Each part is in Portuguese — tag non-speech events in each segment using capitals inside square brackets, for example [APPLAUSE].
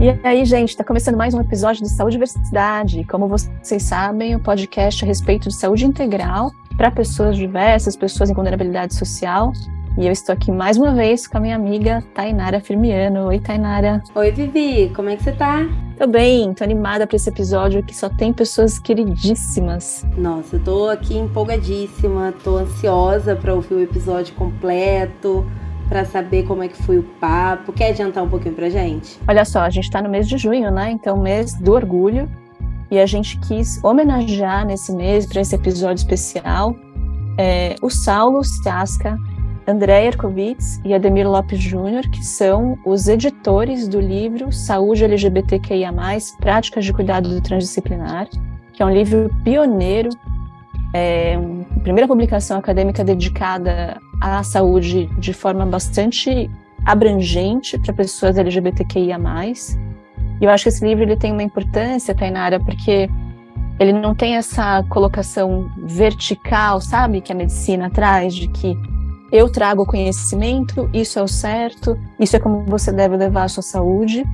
E aí, gente, está começando mais um episódio do Saúde e Diversidade. Como vocês sabem, o podcast a respeito de saúde integral para pessoas diversas, pessoas em vulnerabilidade social. E eu estou aqui mais uma vez com a minha amiga Tainara Firmiano. Oi, Tainara. Oi, Vivi. Como é que você tá? Tô bem, tô animada para esse episódio que só tem pessoas queridíssimas. Nossa, eu tô aqui empolgadíssima, tô ansiosa para ouvir o episódio completo para saber como é que foi o papo. Quer adiantar um pouquinho pra gente? Olha só, a gente está no mês de junho, né? Então, mês do orgulho. E a gente quis homenagear nesse mês, para esse episódio especial, é, o Saulo Stiasca, André Erkovitz e Ademir Lopes Júnior, que são os editores do livro Saúde LGBTQIA+, Práticas de Cuidado Transdisciplinar, que é um livro pioneiro, é, primeira publicação acadêmica dedicada à saúde de forma bastante abrangente para pessoas LGBTQIA+. E eu acho que esse livro ele tem uma importância, Tainara, porque ele não tem essa colocação vertical, sabe, que a medicina traz, de que eu trago conhecimento, isso é o certo, isso é como você deve levar a sua saúde,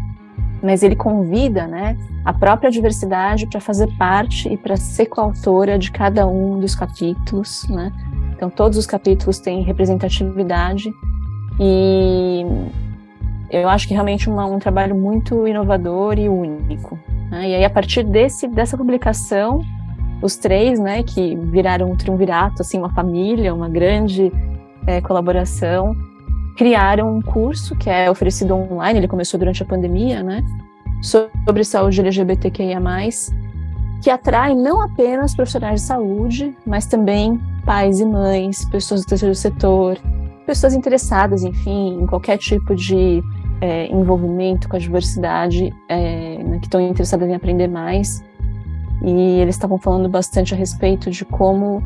mas ele convida, né, a própria diversidade para fazer parte e para ser coautora de cada um dos capítulos, né? Então, todos os capítulos têm representatividade e eu acho que realmente uma, um trabalho muito inovador e único. Né? E aí, a partir desse, dessa publicação, os três, né, que viraram um triunvirato, assim, uma família, uma grande é, colaboração, criaram um curso que é oferecido online, ele começou durante a pandemia, né, sobre saúde LGBTQIA+, que atrai não apenas profissionais de saúde, mas também pais e mães, pessoas do terceiro setor, pessoas interessadas, enfim, em qualquer tipo de é, envolvimento com a diversidade, é, né, que estão interessadas em aprender mais. E eles estavam falando bastante a respeito de como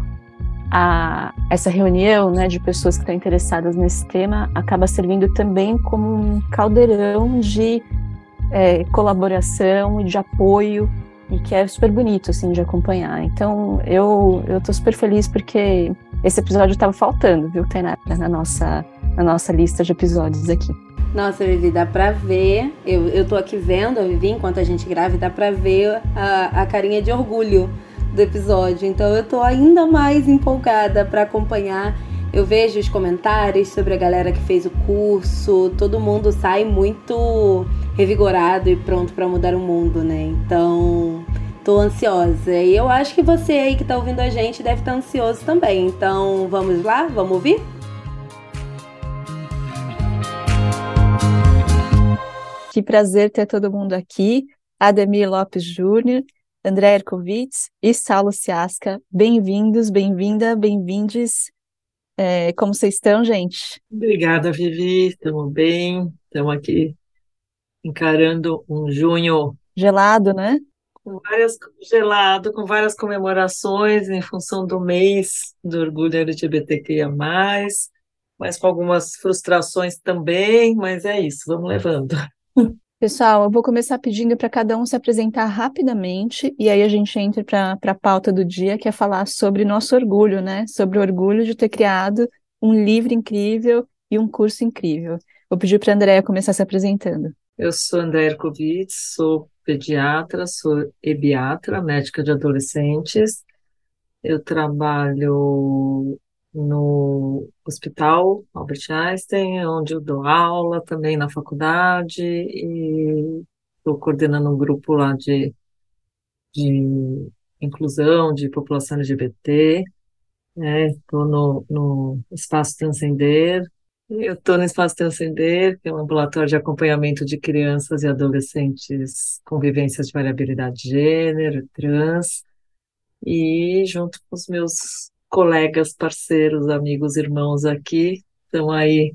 a, essa reunião né, de pessoas que estão interessadas nesse tema acaba servindo também como um caldeirão de é, colaboração e de apoio e que é super bonito, assim, de acompanhar. Então, eu, eu tô super feliz porque esse episódio estava faltando, viu, Tainara, na nossa, na nossa lista de episódios aqui. Nossa, Vivi, dá pra ver, eu, eu tô aqui vendo a Vivi enquanto a gente grava, dá pra ver a, a carinha de orgulho do episódio. Então eu tô ainda mais empolgada para acompanhar. Eu vejo os comentários sobre a galera que fez o curso, todo mundo sai muito revigorado e pronto para mudar o mundo, né? Então, tô ansiosa. E eu acho que você aí que tá ouvindo a gente deve estar ansioso também. Então, vamos lá? Vamos ouvir? Que prazer ter todo mundo aqui. Ademir Lopes Júnior, André Erkovitz e Saulo Ciasca. Bem-vindos, bem-vinda, bem-vindes. É, como vocês estão, gente? Obrigada, Vivi. Estamos bem. Estamos aqui encarando um junho gelado, né? Com várias gelado, com várias comemorações em função do mês do orgulho LGBTQIA+, mas com algumas frustrações também, mas é isso, vamos levando. Pessoal, eu vou começar pedindo para cada um se apresentar rapidamente e aí a gente entra para a pauta do dia, que é falar sobre nosso orgulho, né? Sobre o orgulho de ter criado um livro incrível e um curso incrível. Vou pedir para a Andréia começar se apresentando. Eu sou André Erkovitz, sou pediatra, sou ebiatra, médica de adolescentes. Eu trabalho no Hospital Albert Einstein, onde eu dou aula também na faculdade e estou coordenando um grupo lá de, de inclusão de população LGBT. Estou né? no, no Espaço Transcender, eu estou no Espaço Transcender, que é um ambulatório de acompanhamento de crianças e adolescentes com vivências de variabilidade de gênero, trans, e junto com os meus colegas, parceiros, amigos, irmãos aqui, estão aí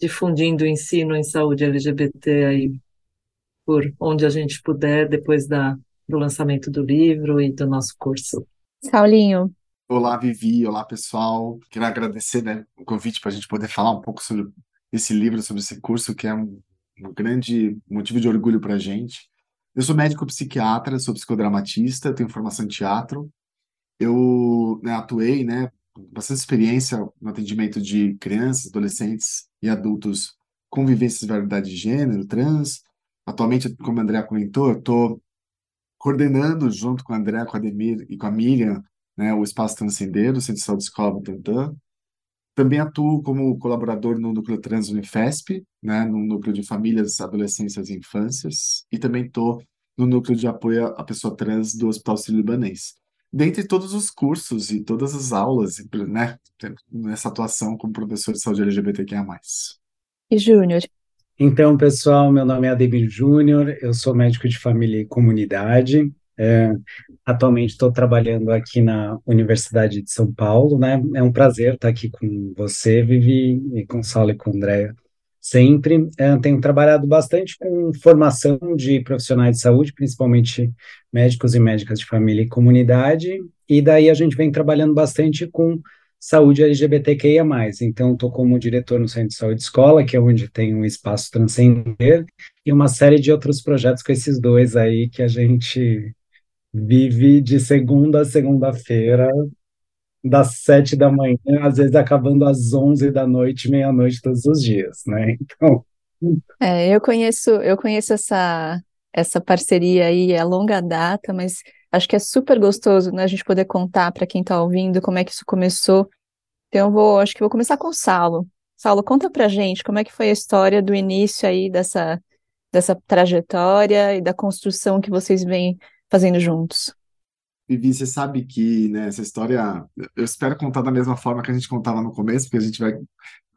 difundindo o ensino em saúde LGBT aí por onde a gente puder, depois da, do lançamento do livro e do nosso curso. Saulinho, Olá, Vivi. Olá, pessoal. Quero agradecer, né, o convite para a gente poder falar um pouco sobre esse livro, sobre esse curso, que é um, um grande motivo de orgulho para a gente. Eu sou médico psiquiatra, sou psicodramatista, tenho formação em teatro. Eu né, atuei, né, bastante experiência no atendimento de crianças, adolescentes e adultos com vivências de variedade de gênero, trans. atualmente, como a Andrea comentou, eu estou coordenando junto com a Andrea, com a Ademir e com a Miriam, né, o Espaço Transcender, do Centro de Saúde Escola Butantan. Também atuo como colaborador no Núcleo Trans Unifesp, né, no Núcleo de Famílias, Adolescências e Infâncias, e também estou no Núcleo de Apoio à Pessoa Trans do Hospital Sírio-Libanês. Dentre todos os cursos e todas as aulas, né, nessa atuação como professor de saúde LGBTQIA+. E Júnior? Então, pessoal, meu nome é Ademir Júnior, eu sou médico de família e comunidade, é, atualmente estou trabalhando aqui na Universidade de São Paulo, né? É um prazer estar aqui com você, Vivi, e com Saulo e com Andréa, sempre. É, tenho trabalhado bastante com formação de profissionais de saúde, principalmente médicos e médicas de família e comunidade, e daí a gente vem trabalhando bastante com saúde LGBTQIA+. Então, estou como diretor no Centro de Saúde Escola, que é onde tem um espaço transcender, e uma série de outros projetos com esses dois aí que a gente vive de segunda a segunda-feira, das sete da manhã, às vezes acabando às onze da noite, meia-noite todos os dias, né? [LAUGHS] Então. É, eu conheço, eu conheço essa, essa parceria aí a longa data, mas acho que é super gostoso, né, a gente poder contar para quem está ouvindo como é que isso começou. Então, eu vou, acho que vou começar com o Saulo. Saulo, conta pra gente como é que foi a história do início aí dessa, dessa trajetória e da construção que vocês vêm fazendo juntos. Vivi, você sabe que né, essa história, eu espero contar da mesma forma que a gente contava no começo, porque a gente vai,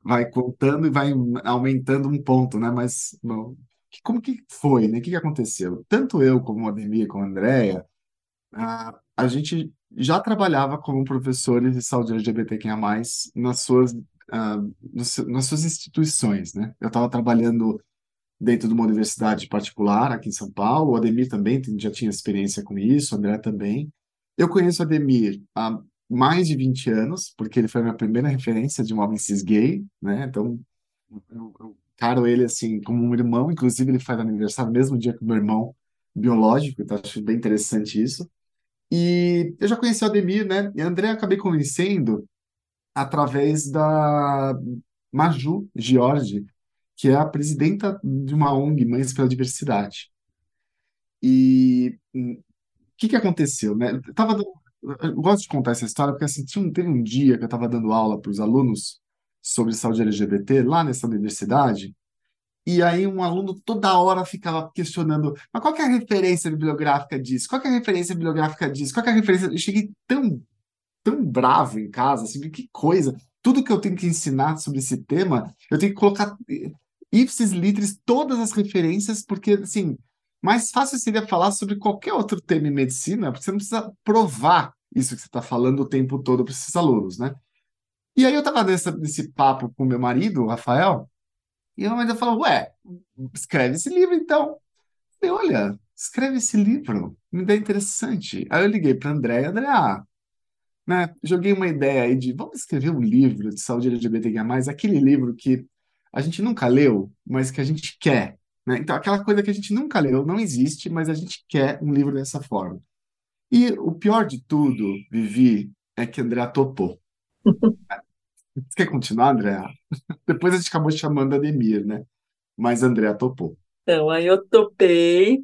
vai contando e vai aumentando um ponto, né? Mas bom, como que foi, né? O que, que aconteceu? Tanto eu como a Ademir, como a Andrea, a, a gente já trabalhava como professores de saúde LGBTQIA+, nas suas, uh, nas suas instituições, né? Eu estava trabalhando dentro de uma universidade particular aqui em São Paulo. O Ademir também já tinha experiência com isso, o André também. Eu conheço o Ademir há mais de 20 anos, porque ele foi a minha primeira referência de um homem cis gay, né? Então, eu, eu caro ele assim como um irmão, inclusive ele faz aniversário no mesmo dia que o meu irmão biológico, então acho bem interessante isso. E eu já conheci o Ademir, né? E André acabei conhecendo através da Maju Giorgi, que é a presidenta de uma ONG, Mães pela Diversidade. E hum, o que, que aconteceu, né? Eu, tava, eu gosto de contar essa história porque assim, tinha teve um dia que eu estava dando aula para os alunos sobre saúde LGBT lá nessa universidade, e aí um aluno toda hora ficava questionando, mas qual é a referência bibliográfica disso? Qual é a referência bibliográfica disso? Qual é a referência? Eu cheguei tão, tão bravo em casa, assim, que coisa. Tudo que eu tenho que ensinar sobre esse tema, eu tenho que colocar ipsis litris todas as referências, porque, assim, mais fácil seria falar sobre qualquer outro tema em medicina, porque você não precisa provar isso que você está falando o tempo todo para esses alunos, né? E aí eu estava nesse papo com meu marido, o Rafael, e a mamãe falou, ué, escreve esse livro então. Eu falei, olha, escreve esse livro, me dá interessante. Aí eu liguei para André, e André, ah, né, joguei uma ideia aí de, vamos escrever um livro de saúde LGBTQIA+, aquele livro que a gente nunca leu, mas que a gente quer. Né? Então, aquela coisa que a gente nunca leu não existe, mas a gente quer um livro dessa forma. E o pior de tudo, Vivi, é que André topou. Você [LAUGHS] quer continuar, André? [LAUGHS] Depois a gente acabou chamando a Ademir, né? Mas André topou. Então, aí eu topei,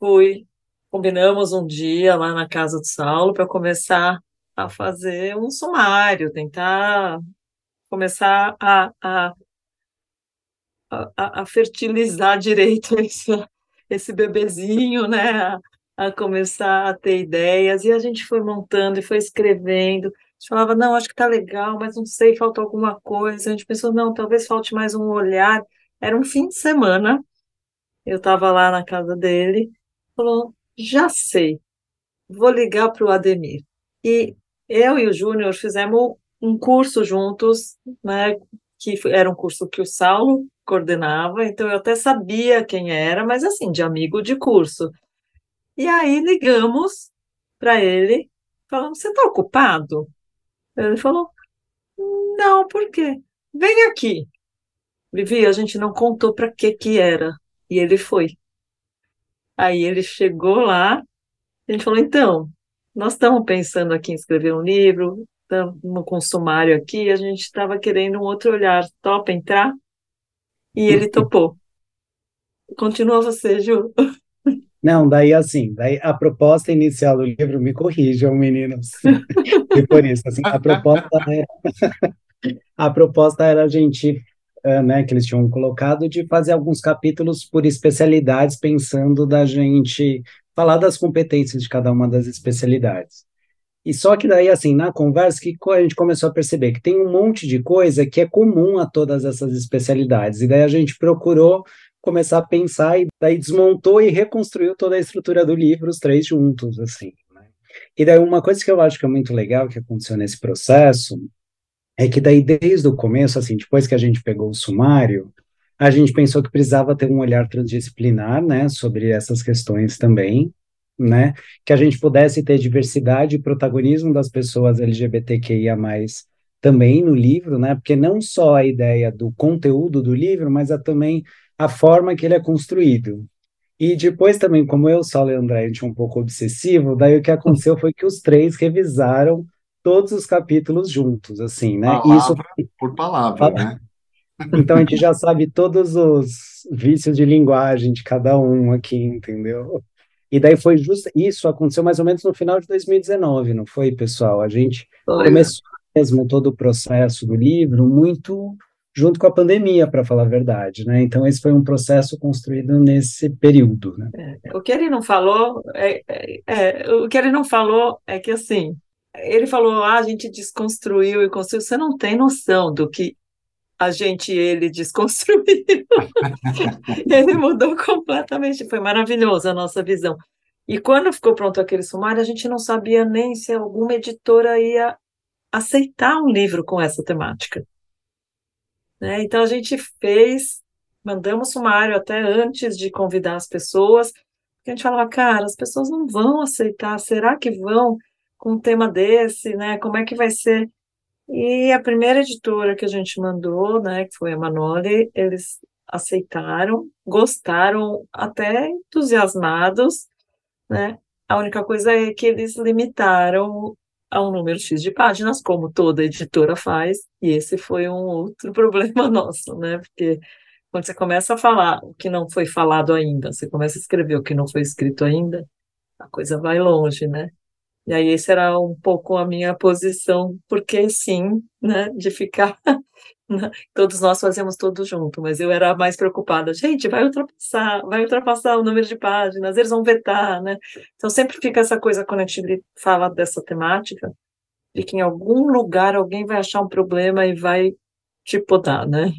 fui, combinamos um dia lá na casa do Saulo para começar a fazer um sumário, tentar começar a, a a, a fertilizar [LAUGHS] direito esse, esse bebezinho, né? A, a, começar a ter ideias. E a gente foi montando e foi escrevendo. A gente falava, não, acho que tá legal, mas não sei, falta alguma coisa. A gente pensou, não, talvez falte mais um olhar. Era um fim de semana. Eu estava lá na casa dele. Falou, já sei, vou ligar para o Ademir. E eu e o Júnior fizemos um curso juntos, né, que era um curso que o Saulo coordenava, então eu até sabia quem era, mas assim, de amigo de curso. E aí ligamos para ele, falamos: Você está ocupado? Ele falou: Não, por quê? Vem aqui. Vivi, a gente não contou para que que era. E ele foi. Aí ele chegou lá, a gente falou: Então, nós estamos pensando aqui em escrever um livro, estamos com um sumário aqui, a gente estava querendo um outro olhar. Topa entrar? E ele topou. Continua você, Ju. Não, daí assim, daí a proposta inicial do livro, me corrijam, meninos, e por isso, assim, a proposta era, a proposta era a gente, uh, né, que eles tinham colocado, de fazer alguns capítulos por especialidades, pensando da gente falar das competências de cada uma das especialidades. E só que daí, assim, na conversa, que a gente começou a perceber que tem um monte de coisa que é comum a todas essas especialidades. E daí a gente procurou começar a pensar e daí desmontou e reconstruiu toda a estrutura do livro, os três juntos, assim. Né? E daí uma coisa que eu acho que é muito legal que aconteceu nesse processo é que daí desde o começo, assim, depois que a gente pegou o sumário, a gente pensou que precisava ter um olhar transdisciplinar, né, sobre essas questões também, né, que a gente pudesse ter diversidade e protagonismo das pessoas LGBTQIA+, também no livro, né, porque não só a ideia do conteúdo do livro, mas a, também a forma que ele é construído. E depois também, como eu, Saulo e André, a gente é um pouco obsessivo, daí o que aconteceu foi que os três revisaram todos os capítulos juntos, assim, né? Palavra Isso por palavra, né? [LAUGHS] Então a gente já sabe todos os vícios de linguagem de cada um aqui, entendeu? E daí foi justo isso aconteceu mais ou menos no final de 2019, não foi, pessoal? A gente foi. começou mesmo todo o processo do livro muito junto com a pandemia, para falar a verdade, né? Então esse foi um processo construído nesse período. Né? É, o que ele não falou é, é, é, o que ele não falou é que assim ele falou ah, a gente desconstruiu e construiu. Você não tem noção do que a gente e ele desconstruiu. [LAUGHS] ele mudou completamente, foi maravilhoso a nossa visão. E quando ficou pronto aquele sumário, a gente não sabia nem se alguma editora ia aceitar um livro com essa temática. Né? Então a gente fez, mandamos sumário até antes de convidar as pessoas, porque a gente falava, cara, as pessoas não vão aceitar, será que vão com um tema desse, né? Como é que vai ser? E a primeira editora que a gente mandou, né, que foi a Manoli, eles aceitaram, gostaram, até entusiasmados, né? A única coisa é que eles limitaram a um número X de páginas, como toda editora faz, e esse foi um outro [LAUGHS] problema nosso, né? Porque quando você começa a falar o que não foi falado ainda, você começa a escrever o que não foi escrito ainda, a coisa vai longe, né? E aí, esse era um pouco a minha posição, porque sim, né, de ficar. [LAUGHS] Né, todos nós fazemos tudo junto, mas eu era mais preocupada. Gente, vai ultrapassar, vai ultrapassar o número de páginas, eles vão vetar, né? Então sempre fica essa coisa quando a gente fala dessa temática, de que em algum lugar alguém vai achar um problema e vai te podar, né?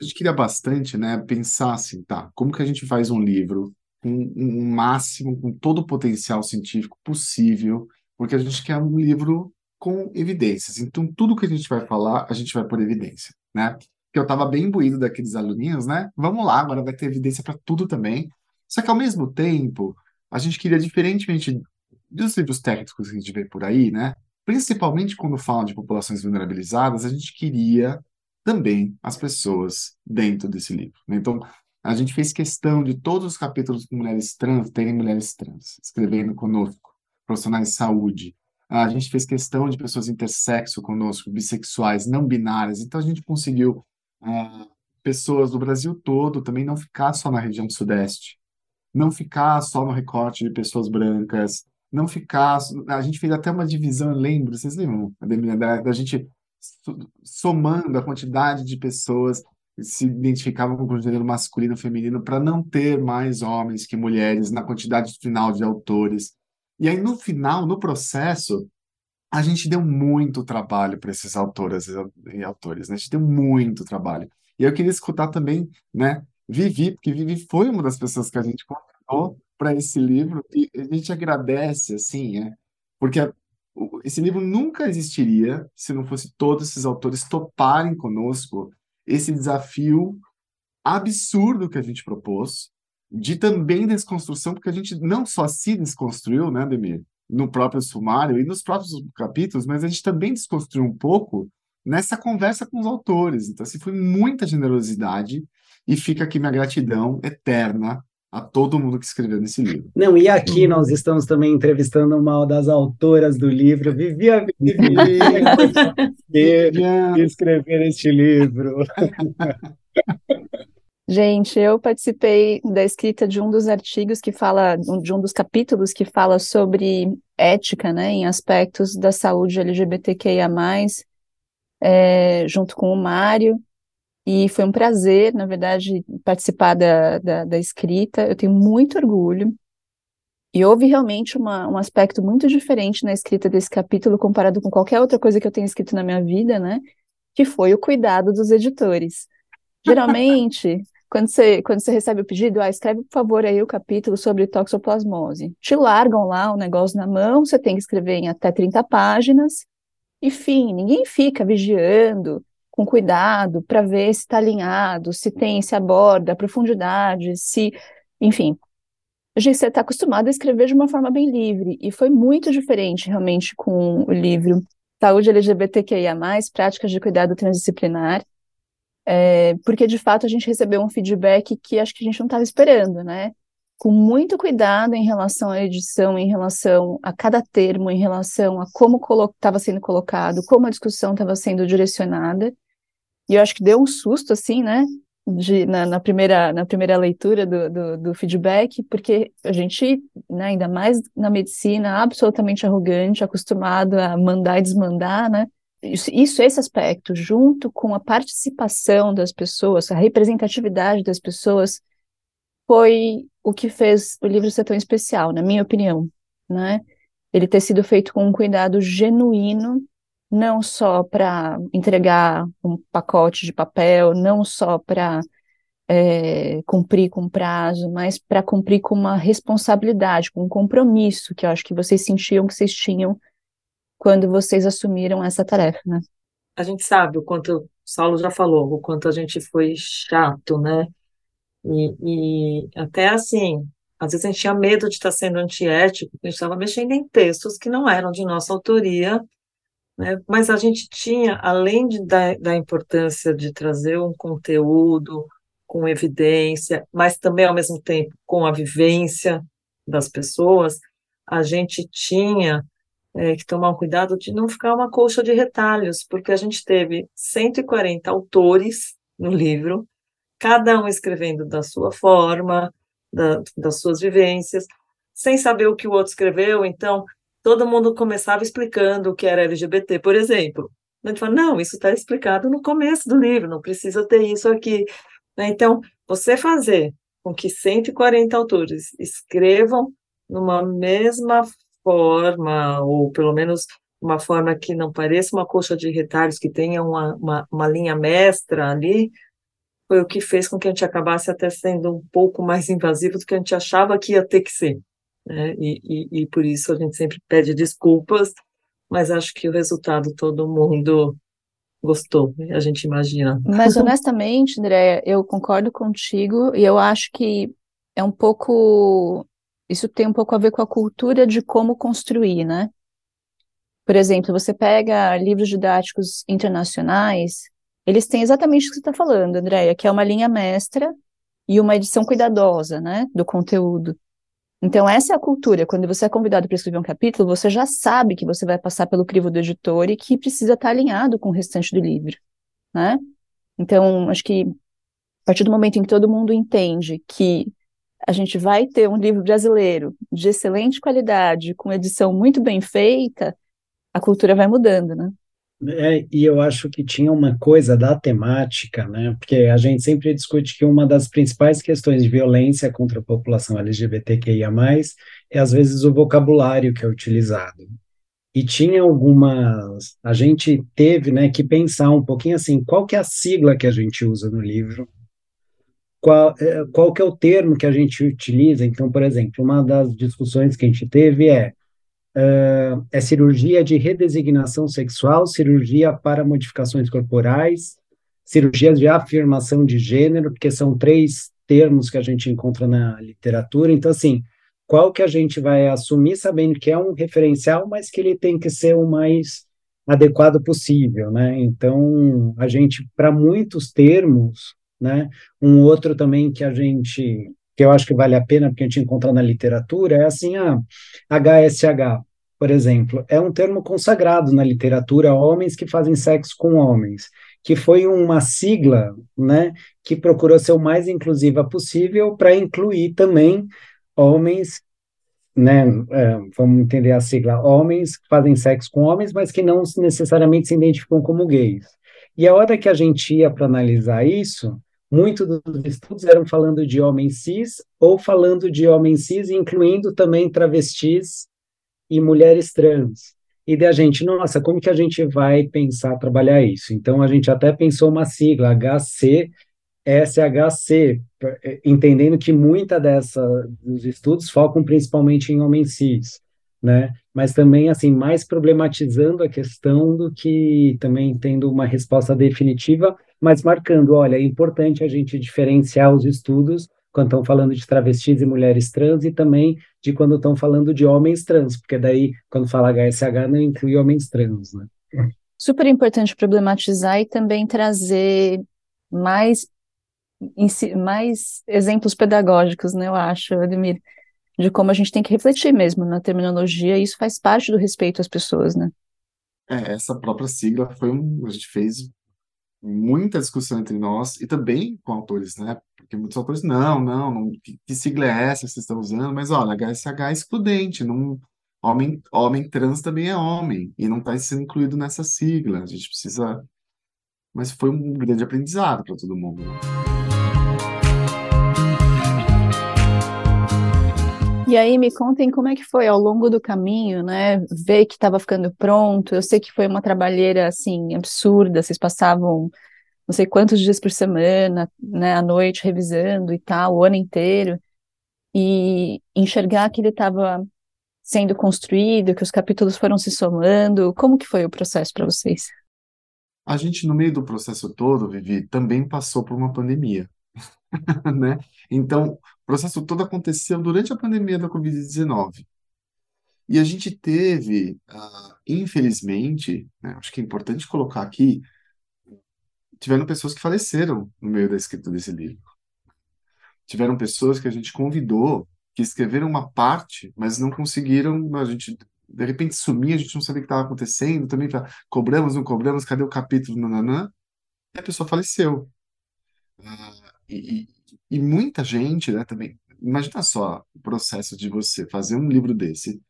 A gente queria bastante, né, pensar assim, tá, como que a gente faz um livro com um máximo, com todo o potencial científico possível, porque a gente quer um livro com evidências. Então, tudo que a gente vai falar, a gente vai por evidência, né? Que eu estava bem imbuído daqueles aluninhos, né? Vamos lá, agora vai ter evidência para tudo também. Só que, ao mesmo tempo, a gente queria, diferentemente dos livros técnicos que a gente vê por aí, né? Principalmente quando falam de populações vulnerabilizadas, a gente queria também as pessoas dentro desse livro. Né? Então, a gente fez questão de todos os capítulos com mulheres trans terem mulheres trans escrevendo conosco profissionais de saúde. A gente fez questão de pessoas intersexo conosco, bissexuais, não binárias. Então a gente conseguiu uh, pessoas do Brasil todo também não ficar só na região sudeste, não ficar só no recorte de pessoas brancas, não ficar. A gente fez até uma divisão, eu lembro, vocês lembram, da, da gente somando a quantidade de pessoas que se identificavam com o gênero masculino e feminino para não ter mais homens que mulheres na quantidade final de autores. E aí, no final, no processo, a gente deu muito trabalho para esses autoras e autores, né? A gente deu muito trabalho. E eu queria escutar também, né, Vivi, porque Vivi foi uma das pessoas que a gente convidou para esse livro, e a gente agradece, assim, é, porque esse livro nunca existiria se não fosse todos esses autores toparem conosco esse desafio absurdo que a gente propôs, de também desconstrução, porque a gente não só se desconstruiu, né, Demir, no próprio sumário e nos próprios capítulos, mas a gente também desconstruiu um pouco nessa conversa com os autores. Então, assim, foi muita generosidade e fica aqui minha gratidão eterna a todo mundo que escreveu nesse livro. Não, e aqui uhum. nós estamos também entrevistando uma das autoras do livro, Viviane Vivi, [LAUGHS] escrever este livro. [LAUGHS] Gente, eu participei da escrita de um dos artigos que fala, de um dos capítulos que fala sobre ética, né, em aspectos da saúde LGBTQIA+, é, junto com o Mário, e foi um prazer, na verdade, participar da, da, da escrita, eu tenho muito orgulho, e houve realmente uma, um aspecto muito diferente na escrita desse capítulo comparado com qualquer outra coisa que eu tenha escrito na minha vida, né, que foi o cuidado dos editores. Geralmente, quando você, quando você recebe o pedido, ah, escreve, por favor, aí o capítulo sobre toxoplasmose. Te largam lá o negócio na mão, você tem que escrever em até 30 páginas, enfim, ninguém fica vigiando com cuidado para ver se está alinhado, se tem, se aborda a profundidade, se, enfim. A gente está acostumado a escrever de uma forma bem livre, e foi muito diferente realmente com o livro Saúde LGBTQIA+, Práticas de Cuidado Transdisciplinar, é, porque de fato a gente recebeu um feedback que acho que a gente não estava esperando, né? Com muito cuidado em relação à edição, em relação a cada termo, em relação a como estava sendo colocado, como a discussão estava sendo direcionada. E eu acho que deu um susto, assim, né? De, na, na, primeira, na primeira leitura do, do, do feedback, porque a gente, né, ainda mais na medicina, absolutamente arrogante, acostumado a mandar e desmandar, né? Isso, esse aspecto, junto com a participação das pessoas, a representatividade das pessoas, foi o que fez o livro ser tão especial, na minha opinião, né? Ele ter sido feito com um cuidado genuíno, não só para entregar um pacote de papel, não só para é, cumprir com prazo, mas para cumprir com uma responsabilidade, com um compromisso que eu acho que vocês sentiam que vocês tinham quando vocês assumiram essa tarefa, né? A gente sabe o quanto, o Saulo já falou, o quanto a gente foi chato, né? E, e até assim, às vezes a gente tinha medo de estar sendo antiético, porque a gente estava mexendo em textos que não eram de nossa autoria, né? Mas a gente tinha, além de, da, da importância de trazer um conteúdo com evidência, mas também ao mesmo tempo com a vivência das pessoas, a gente tinha é, que tomar um cuidado de não ficar uma colcha de retalhos, porque a gente teve 140 autores no livro, cada um escrevendo da sua forma, da, das suas vivências, sem saber o que o outro escreveu, então todo mundo começava explicando o que era LGBT, por exemplo. A gente fala, não, isso está explicado no começo do livro, não precisa ter isso aqui. Né? Então, você fazer com que 140 autores escrevam numa mesma forma, ou pelo menos uma forma que não pareça uma coxa de retalhos, que tenha uma, uma, uma linha mestra ali, foi o que fez com que a gente acabasse até sendo um pouco mais [LAUGHS] invasivo do que a gente achava que ia ter que ser. Né? E, e, e por isso a gente sempre pede desculpas, mas acho que o resultado todo mundo gostou, né? a gente imagina. Mas honestamente, Andréia, eu concordo contigo e eu acho que é um pouco isso tem um pouco a ver com a cultura de como construir, né? Por exemplo, você pega livros didáticos internacionais, eles têm exatamente o que você está falando, Andréia, que é uma linha mestra e uma edição cuidadosa, né, do conteúdo. Então, essa é a cultura. Quando você é convidado para escrever um capítulo, você já sabe que você vai passar pelo crivo do editor e que precisa estar alinhado com o restante do livro, né? Então, acho que a partir do momento em que todo mundo entende que a gente vai ter um livro brasileiro de excelente qualidade, com edição muito bem feita, a cultura vai mudando, né? É, e eu acho que tinha uma coisa da temática, né? Porque a gente sempre discute que uma das principais questões de violência contra a população LGBTQIA+, é às vezes o vocabulário que é utilizado. E tinha algumas, a gente teve, né, que pensar um pouquinho assim, qual que é a sigla que a gente usa no livro, qual, é, qual que é o termo que a gente utiliza. Então, por exemplo, uma das discussões que a gente teve é, uh, é cirurgia de redesignação sexual, cirurgia para modificações corporais, cirurgias de afirmação de gênero, porque são três termos que a gente encontra na literatura. Então, assim, qual que a gente vai assumir sabendo que é um referencial, mas que ele tem que ser o mais adequado possível, né? Então, a gente, para muitos termos, né? Um outro também que a gente, que eu acho que vale a pena, porque a gente encontra na literatura, é assim, a HSH, por exemplo, é um termo consagrado na literatura, homens que fazem sexo com homens. que foi uma sigla, né, que procurou ser o mais inclusiva possível para incluir também homens, né, é, vamos entender a sigla, homens que fazem sexo com homens, mas que não necessariamente se identificam como gays. E a hora que a gente ia para analisar isso, muitos dos estudos eram falando de homens cis ou falando de homens cis, incluindo também travestis e mulheres trans. E da gente, nossa, como que a gente vai pensar trabalhar isso? Então a gente até pensou uma sigla, HC, SHC, eh, entendendo que muita dessa dos estudos focam principalmente em homens cis, né? Mas também assim mais problematizando a questão do que também tendo uma resposta definitiva, mas marcando, olha, é importante a gente diferenciar os estudos quando estão falando de travestis e mulheres trans e também de quando estão falando de homens trans, porque daí quando fala HSH não inclui homens trans, né? Super importante problematizar e também trazer mais mais exemplos pedagógicos, né, eu acho, Ademir, de como a gente tem que refletir mesmo na terminologia, e isso faz parte do respeito às pessoas, né? É, essa própria sigla foi um, a gente fez muita discussão entre nós e também com autores, né? Porque muitos autores, não, não, não que, que sigla é essa que vocês estão usando? Mas olha, HSH é excludente, não, homem, homem trans também é homem e não está sendo incluído nessa sigla. A gente precisa. Mas foi um grande aprendizado para todo mundo. E aí me contem como é que foi ao longo do caminho, né? Ver que estava ficando pronto. Eu sei que foi uma trabalheira assim absurda. Vocês passavam não sei quantos dias por semana, né, à noite revisando e tal, o ano inteiro. E enxergar que ele estava sendo construído, que os capítulos foram se somando. Como que foi o processo para vocês? A gente no meio do processo todo, Vivi, também passou por uma pandemia. [LAUGHS] né? Então, processo todo aconteceu durante a pandemia da Covid-19. E a gente teve, uh, infelizmente, né, acho que é importante colocar aqui, tiveram pessoas que faleceram no meio da escrita desse livro. Tiveram pessoas que a gente convidou, que escreveram uma parte, mas não conseguiram, a gente de repente sumia, a gente não sabia o que estava acontecendo, também tá, cobramos, não cobramos, cadê o capítulo, nananã, e a pessoa faleceu. Uh, e, e, muita gente, né, também. Imagina só o processo de você fazer um livro desse,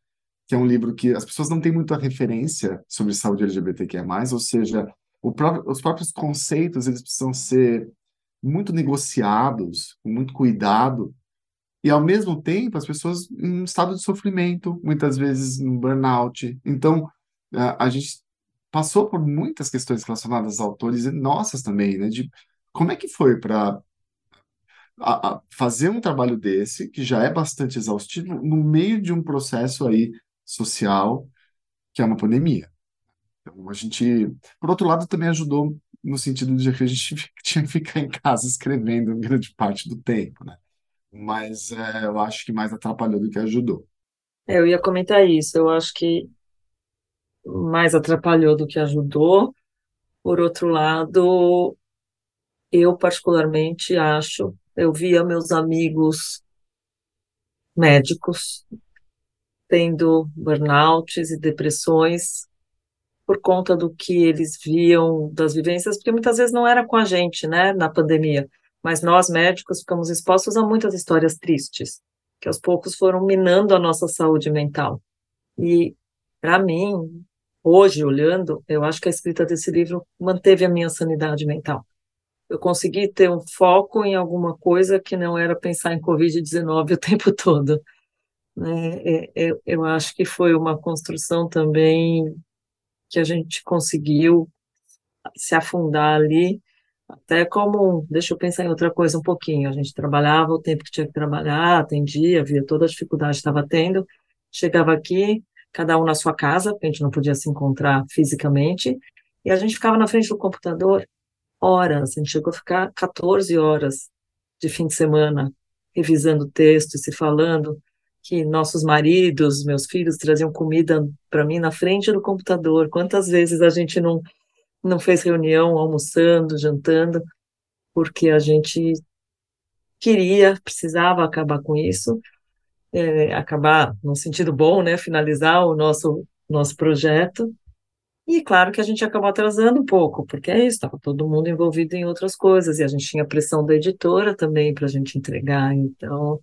que é um livro que as pessoas não têm muita referência sobre saúde LGBTQIA+, ou seja, próprio, os próprios conceitos eles precisam ser muito negociados, com muito cuidado, e ao mesmo tempo as pessoas em um estado de sofrimento, muitas vezes no burnout. Então, a, gente passou por muitas questões relacionadas a autores e nossas também, né, de como é que foi para a, a fazer um trabalho desse, que já é bastante exaustivo, no meio de um processo aí social, que é uma pandemia. Então, a gente, por outro lado, também ajudou no sentido de que a gente [LAUGHS] tinha que ficar em casa escrevendo grande parte do tempo, né? Mas é, eu acho que mais atrapalhou do que ajudou. É, eu ia comentar isso. Eu acho que mais atrapalhou do que ajudou. Por outro lado, eu particularmente acho eu via meus amigos médicos tendo burnouts e depressões por conta do que eles viam das vivências, porque muitas vezes não era com a gente, né, na pandemia, mas nós médicos ficamos expostos a muitas histórias tristes, que aos poucos foram minando a nossa saúde mental. E, para mim, hoje, olhando, eu acho que a escrita desse livro manteve a minha sanidade mental eu consegui ter um foco em alguma coisa que não era pensar em Covid-19 [LAUGHS] o tempo todo. Né? É, é, eu acho que foi uma construção também que a gente conseguiu se afundar ali, até como, deixa eu pensar em outra coisa um pouquinho, a gente trabalhava o tempo que tinha que trabalhar, atendia, via toda a dificuldade que estava tendo, chegava aqui, cada um na sua casa, porque a gente não podia se encontrar fisicamente, e a gente ficava na frente do computador horas, a gente chegou a ficar 14 horas de fim de semana revisando texto e se falando que nossos maridos, meus filhos traziam comida para mim na frente do computador. Quantas vezes a gente não não fez reunião, almoçando, jantando, porque a gente queria, precisava acabar com isso, é, acabar no sentido bom, né, finalizar o nosso nosso projeto E claro que a gente acabou atrasando um pouco, porque é isso, estava todo mundo envolvido em outras coisas, e a gente tinha pressão da editora também para a gente entregar, então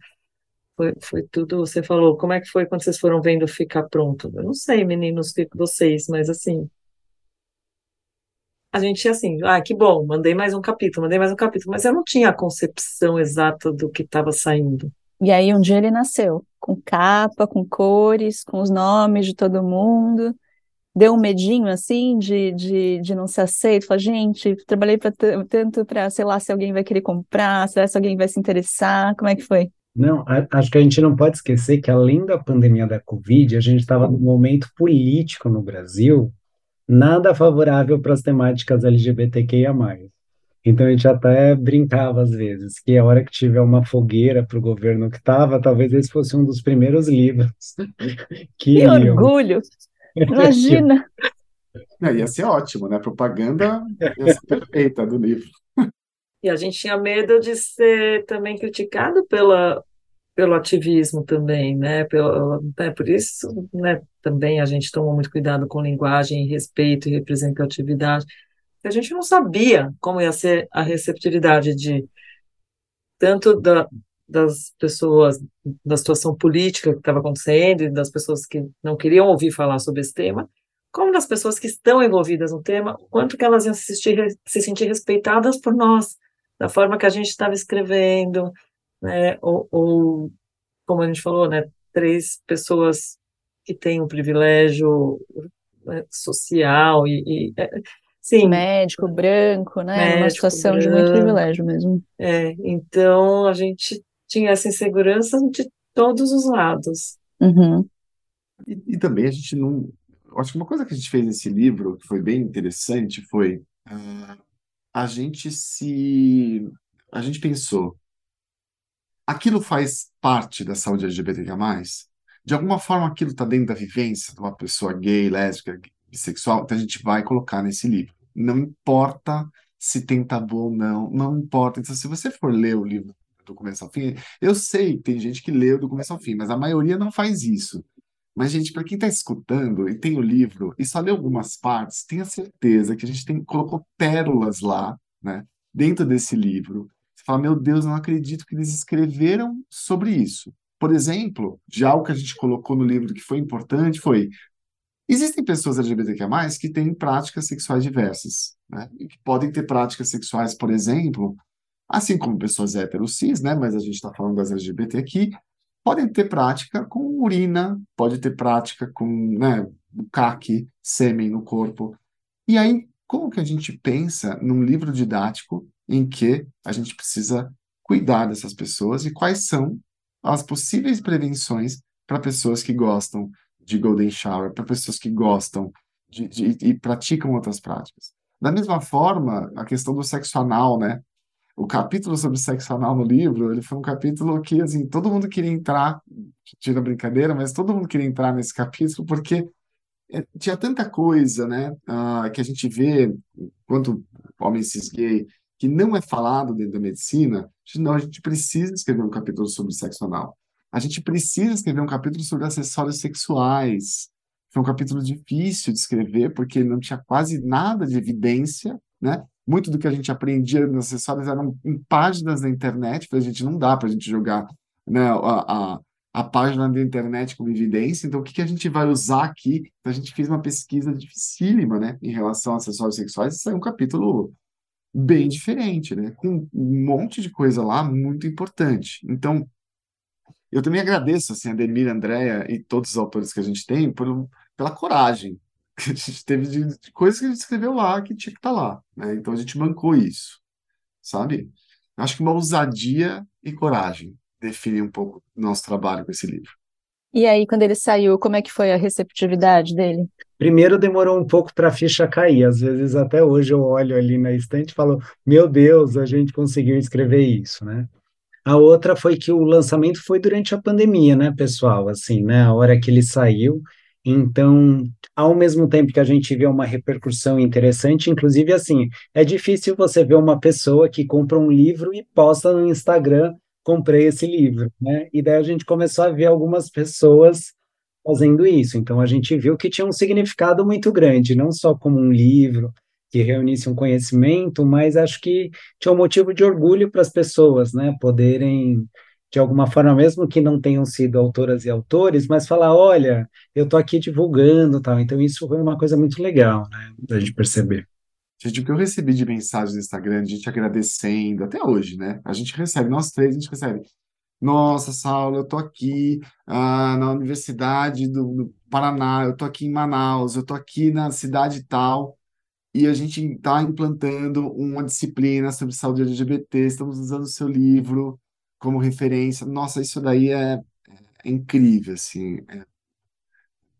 foi, foi tudo. Você falou, como é que foi quando vocês foram vendo ficar pronto? Eu não sei, meninos, que vocês, mas assim. A gente assim, ah, que bom, mandei mais um capítulo, mandei mais um capítulo, mas eu não tinha a concepção exata do que estava saindo. E aí um dia ele nasceu, com capa, com cores, com os nomes de todo mundo deu um medinho assim de, de, de não ser aceito? Fala, gente, trabalhei pra tanto para, sei lá, se alguém vai querer comprar, se alguém vai se interessar, como é que foi? Não, acho que a gente não pode esquecer que além da pandemia da Covid, a gente estava num momento político no Brasil nada favorável para as temáticas LGBTQIA+. Então a gente até brincava às vezes que a hora que tiver uma fogueira para o governo que estava, talvez esse fosse um dos primeiros livros [LAUGHS] que, que orgulho! Imagina! É, ia ser ótimo, né? Propaganda ia ser perfeita do livro. E a gente tinha medo de ser também criticado pela, pelo ativismo também, né? Pelo, né? Por isso, né, também a gente tomou muito cuidado com linguagem, respeito e representatividade. A gente não sabia como ia ser a receptividade de tanto da, das pessoas, da situação política que estava acontecendo e das pessoas que não queriam ouvir falar sobre esse tema, como das pessoas que estão envolvidas no tema, o quanto que elas iam se sentir, se sentir respeitadas por nós, da forma que a gente estava escrevendo, né, ou, ou, como a gente falou, né, três pessoas que têm um privilégio né, social e, e é, Sim. médico branco, né? Médico, uma situação branco, de muito privilégio mesmo. É, então a gente tinha essa insegurança de todos os lados. Uhum. E, e, também a gente não. Acho que uma coisa que a gente fez nesse livro, que foi bem interessante, foi uh, a gente se. A gente pensou. Aquilo faz parte da saúde LGBTQ+. De alguma forma, aquilo está dentro da vivência de uma pessoa gay, lésbica, bissexual, então a gente vai colocar nesse livro. Não importa se tem tabu ou não, não importa. Então, se você for ler o livro do começo ao fim. Eu sei que tem gente que leu do começo ao fim, mas a maioria não faz isso. Mas, gente, para quem está escutando e tem o livro e só leu algumas partes, tenha certeza que a gente tem, colocou pérolas lá, né, dentro desse livro. Você fala, meu Deus, eu não acredito que eles escreveram sobre isso. Por exemplo, já o que a gente colocou no livro que foi importante foi Existem pessoas LGBTQ+, que têm práticas sexuais diversas, né? E que podem ter práticas sexuais, por exemplo, assim como pessoas heteros cis, né, mas a gente está falando das LGBT aqui, podem ter prática com urina, pode ter prática com, né, caque, sêmen no corpo. E aí, como que a gente pensa num livro didático em que a gente precisa cuidar dessas pessoas e quais são as possíveis prevenções para pessoas que gostam de golden shower, para pessoas que gostam de, de, e praticam outras práticas. Da mesma forma, a questão do sexo anal, né? O capítulo sobre sexo anal no livro, ele foi um capítulo que, assim, todo mundo queria entrar, tira brincadeira, mas todo mundo queria entrar nesse capítulo porque é, tinha tanta coisa, né, uh, que a gente vê, quanto homem cis gay, que não é falado dentro da medicina, não, a gente precisa escrever um capítulo sobre sexo anal. A gente precisa escrever um capítulo sobre acessórios sexuais. Foi um capítulo difícil de escrever, porque não tinha quase nada de evidência, né? Muito do que a gente aprendia nos acessórios eram em páginas da internet, para a gente não dá para a gente jogar né, a, a, a, página da internet como evidência, então o que, que a gente vai usar aqui? Então, a gente fez uma pesquisa dificílima né, em relação a acessórios sexuais e saiu um capítulo bem diferente, né, com um monte de coisa lá muito importante. Então, eu também agradeço assim, a Demir, a Andrea e todos os autores que a gente tem por, pela coragem [LAUGHS] a gente teve de, de coisas que a gente escreveu lá que tinha que estar tá lá, né? Então a gente bancou isso, sabe? Acho que uma ousadia e coragem definem um pouco o nosso trabalho com esse livro. E aí, quando ele saiu, como é que foi a receptividade dele? Primeiro demorou um pouco para a ficha cair. Às vezes até hoje eu olho ali na estante e falo: "Meu Deus, a gente conseguiu escrever isso", né? A outra foi que o lançamento foi durante a pandemia, né, pessoal? Assim, né? A hora que ele saiu, então, ao mesmo tempo que a gente vê uma repercussão interessante, inclusive assim, é difícil você ver uma pessoa que compra um livro e posta no Instagram, comprei esse livro, né? E daí a gente começou a ver algumas pessoas fazendo isso. Então a gente viu que tinha um significado muito grande, não só como um livro que reunisse um conhecimento, mas acho que tinha um motivo de orgulho para as pessoas, né, poderem de alguma forma, mesmo que não tenham sido autoras e autores, mas falar, olha, eu estou aqui divulgando, tal. Então isso foi uma coisa muito legal, né, da gente perceber. Gente, o que eu recebi de mensagens no Instagram, de gente agradecendo, até hoje, né? A gente recebe, nós três, a gente recebe. Nossa, Saulo, eu tô aqui ah, na Universidade do, do Paraná, eu tô aqui em Manaus, eu tô aqui na cidade tal, e a gente está implantando uma disciplina sobre saúde LGBT, estamos usando o seu livro como referência. Nossa, isso daí é, é incrível, assim. É.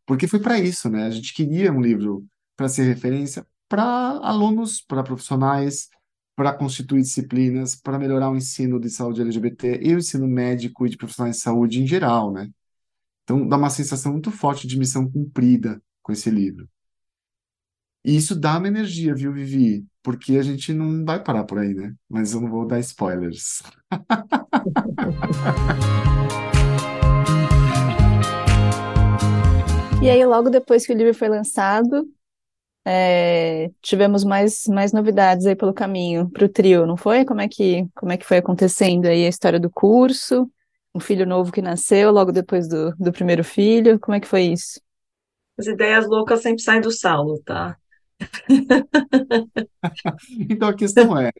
Porque foi para isso, né? A gente queria um livro para ser referência para alunos, para profissionais, para constituir disciplinas, para melhorar o ensino de saúde LGBT e o ensino médico e de profissionais de saúde em geral, né? Então, dá uma sensação muito forte de missão cumprida com esse livro. E isso dá uma energia, viu, Vivi? Porque a gente não vai parar por aí, né? Mas eu não vou dar spoilers. [LAUGHS] [LAUGHS] E aí, logo depois que o livro foi lançado, é, tivemos mais, mais novidades aí pelo caminho para o trio, não foi? Como é que como é que foi acontecendo aí a história do curso? Um filho novo que nasceu logo depois do, do primeiro filho, como é que foi isso? As ideias loucas sempre saem do Saulo, tá? [LAUGHS] então a questão é,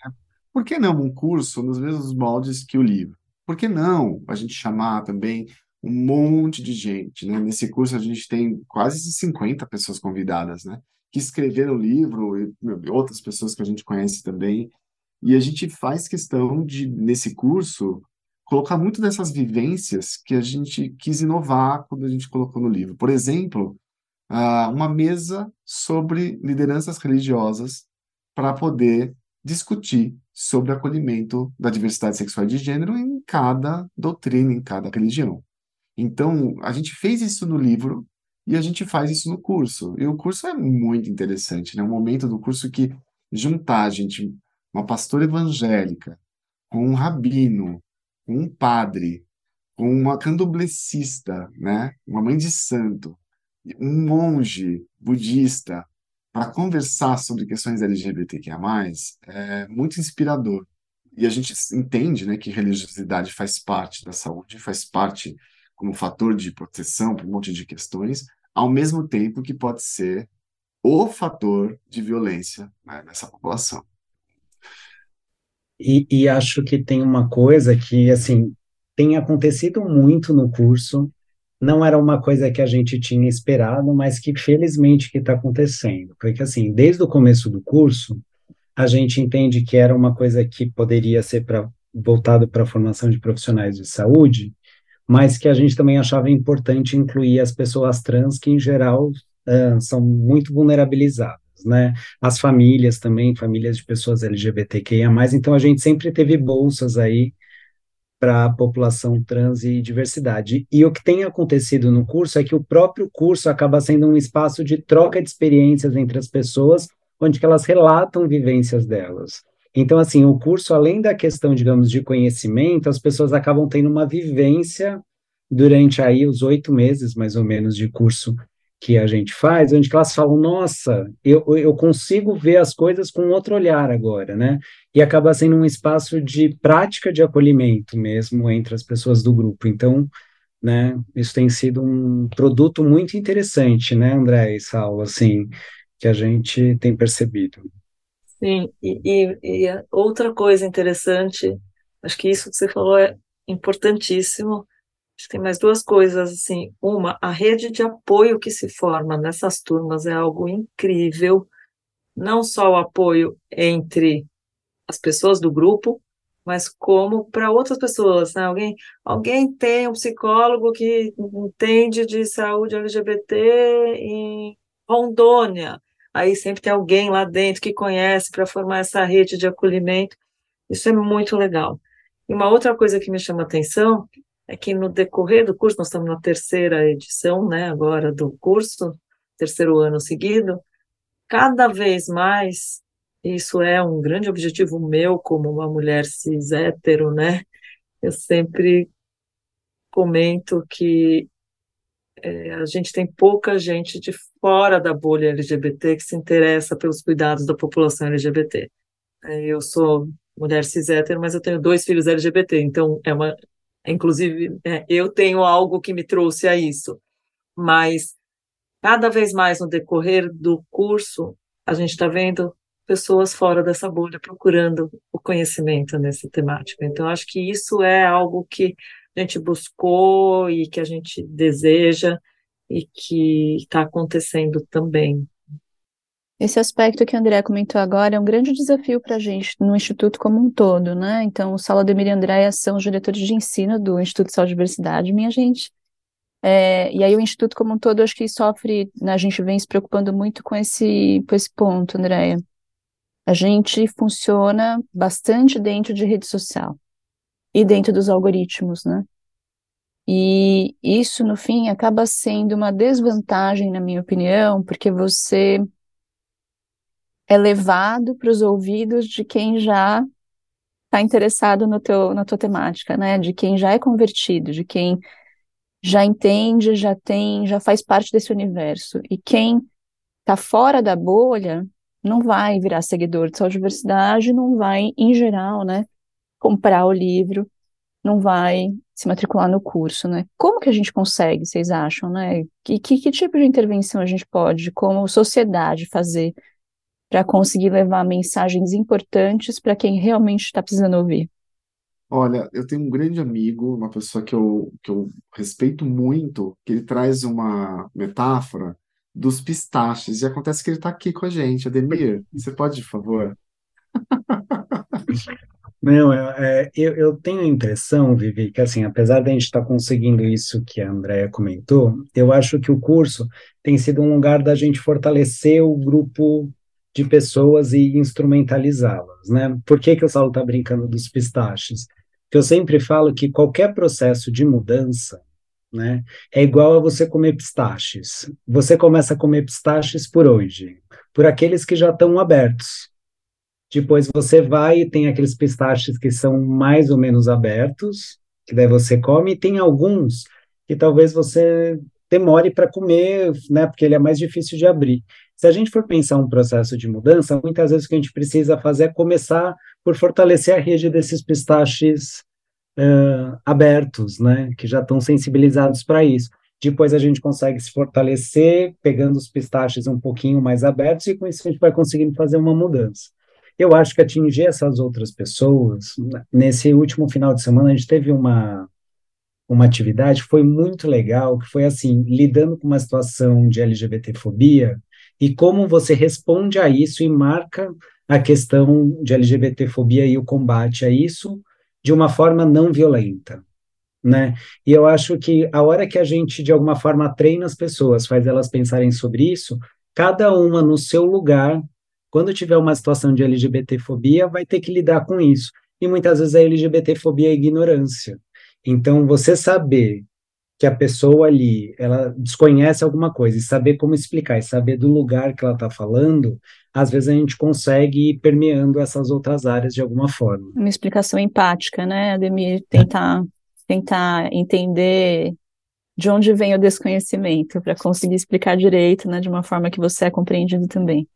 por que não um curso nos mesmos moldes que o livro? Por que não a gente chamar também um monte de gente, né? Nesse curso a gente tem quase 50 pessoas convidadas, né? que escreveram o livro, e outras pessoas que a gente conhece também. E a gente faz questão de, nesse curso, colocar muito dessas vivências que a gente quis inovar quando a gente colocou no livro. Por exemplo, uma mesa sobre lideranças religiosas para poder discutir sobre o acolhimento da diversidade sexual e de gênero em cada doutrina, em cada religião. Então, a gente fez isso no livro, e a gente faz isso no curso. E o curso é muito interessante, né? Um momento do curso que juntar a gente, uma pastora evangélica, com um rabino, com um padre, com uma candomblessista, né? Uma mãe de santo, um monge budista, para conversar sobre questões LGBTQIA+, é muito inspirador. E a gente entende, né, que religiosidade faz parte da saúde, faz parte como fator de proteção para um monte de questões, ao mesmo tempo que pode ser o fator de violência né, nessa população. E, e, acho que tem uma coisa que, assim, tem acontecido muito no curso, não era uma coisa que a gente tinha esperado, mas que felizmente que está acontecendo, porque, assim, desde o começo do curso, a gente entende que era uma coisa que poderia ser pra, voltado para a formação de profissionais de saúde, mas que a gente também achava importante incluir as pessoas trans, que em geral uh, são muito vulnerabilizadas, né? As famílias também, famílias de pessoas LGBTQIA+, então a gente sempre teve bolsas aí para a população trans e diversidade. E o que tem acontecido no curso é que o próprio curso acaba sendo um espaço de troca de experiências entre as pessoas, onde elas relatam vivências delas. Então, assim, o curso, além da questão, digamos, de conhecimento, as pessoas acabam tendo uma vivência durante aí os oito meses, mais ou menos, de curso que a gente faz, onde elas falam, nossa, eu, eu consigo ver as coisas com outro olhar agora, né? E acaba sendo um espaço de prática de acolhimento mesmo entre as pessoas do grupo. Então, né, isso tem sido um produto muito interessante, né, André e Saulo, assim, que a gente tem percebido. Sim, e, e, e outra coisa interessante, acho que isso que você falou é importantíssimo. Acho que tem mais duas coisas, assim. Uma, a rede de apoio que se forma nessas turmas é algo incrível. Não só o apoio entre as pessoas do grupo, mas como para outras pessoas, né? Alguém, alguém tem um psicólogo que entende de saúde LGBT em Rondônia aí sempre tem alguém lá dentro que conhece para formar essa rede de acolhimento. Isso é muito legal. E uma outra coisa que me chama atenção é que no decorrer do curso, nós estamos na terceira edição, né, agora do curso, terceiro ano seguido, cada vez mais, isso é um grande objetivo meu como uma mulher cis hétero, né, eu sempre comento que é, a gente tem pouca gente de fora da bolha LGBT que se interessa pelos cuidados da população LGBT. É, eu sou mulher cis hétero, mas eu tenho dois filhos LGBT, então é uma, inclusive, é, eu tenho algo que me trouxe a isso. Mas cada vez mais no decorrer do curso, a gente está vendo pessoas fora dessa bolha procurando o conhecimento nessa temática. Então, acho que isso é algo que a gente buscou e que a gente deseja e que está acontecendo também. Esse aspecto que a André comentou agora é um grande desafio para a gente no Instituto como um todo, né? Então, o Salademir e Andréia são os diretores de ensino do Instituto de Saúde e Diversidade, minha gente. É, e aí o Instituto como um todo, acho que sofre, né, a gente vem se preocupando muito com esse, com esse ponto, Andréia. A gente funciona bastante dentro de rede social e dentro dos algoritmos, né? E isso, no fim, acaba sendo uma desvantagem, na minha opinião, porque você é levado para os ouvidos de quem já está interessado no teu, na tua temática, né? De quem já é convertido, de quem já entende, já tem, já faz parte desse universo. E quem está fora da bolha não vai virar seguidor de sua diversidade, não vai, em geral, né, comprar o livro, não vai se matricular no curso, né? Como que a gente consegue, vocês acham, né? Que, que, que tipo de intervenção a gente pode, como sociedade, fazer para conseguir levar mensagens importantes para quem realmente está precisando ouvir? Olha, eu tenho um grande amigo, uma pessoa que eu, que eu respeito muito, que ele traz uma metáfora dos pistaches. E acontece que ele está aqui com a gente. Ademir, você pode, por favor? [LAUGHS] Não, é, é, eu, eu tenho a impressão, Vivi, que assim, apesar de a gente estar tá conseguindo isso que a Andrea comentou, eu acho que o curso tem sido um lugar da gente fortalecer o grupo de pessoas e instrumentalizá-las, né? Por que, que o Saulo está brincando dos pistaches? Porque eu sempre falo que qualquer processo de mudança, né, é igual a você comer pistaches. Você começa a comer pistaches por hoje, por aqueles que já estão abertos. Depois você vai e tem aqueles pistaches que são mais ou menos abertos, que daí você come, e tem alguns que talvez você demore para comer, né, porque ele é mais difícil de abrir. Se a gente for pensar um processo de mudança, muitas vezes o que a gente precisa fazer é começar por fortalecer a rede desses pistaches uh, abertos, né, que já estão sensibilizados para isso. Depois a gente consegue se fortalecer, pegando os pistaches um pouquinho mais abertos, e com isso a gente vai conseguindo fazer uma mudança. Eu acho que atingir essas outras pessoas, nesse último final de semana, a gente teve uma, uma atividade foi muito legal, que foi assim, lidando com uma situação de LGBTfobia e como você responde a isso e marca a questão de LGBTfobia e o combate a isso de uma forma não violenta, né? E eu acho que a hora que a gente de alguma forma treina as pessoas, faz elas pensarem sobre isso, cada uma no seu lugar, quando tiver uma situação de LGBTfobia, vai ter que lidar com isso. E muitas vezes a LGBTfobia é ignorância. Então, você saber que a pessoa ali, ela desconhece alguma coisa e saber como explicar e saber do lugar que ela está falando, às vezes a gente consegue ir permeando essas outras áreas de alguma forma. Uma explicação empática, né, Ademir? Tentar, tentar entender de onde vem o desconhecimento, para conseguir explicar direito, né, de uma forma que você é compreendido também.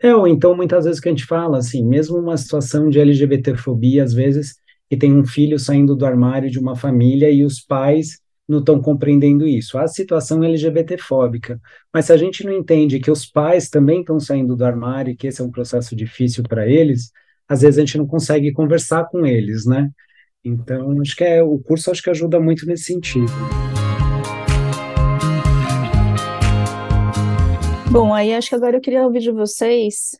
É, ou então muitas vezes que a gente fala, assim, mesmo uma situação de LGBTfobia, às vezes, que tem um filho saindo do armário de uma família e os pais não estão compreendendo isso. A situação LGBTfóbica. Mas se a gente não entende que os pais também estão saindo do armário e que esse é um processo difícil para eles, às vezes a gente não consegue conversar com eles, né? Então, acho que é, o curso acho que ajuda muito nesse sentido. Bom, aí acho que agora eu queria ouvir de vocês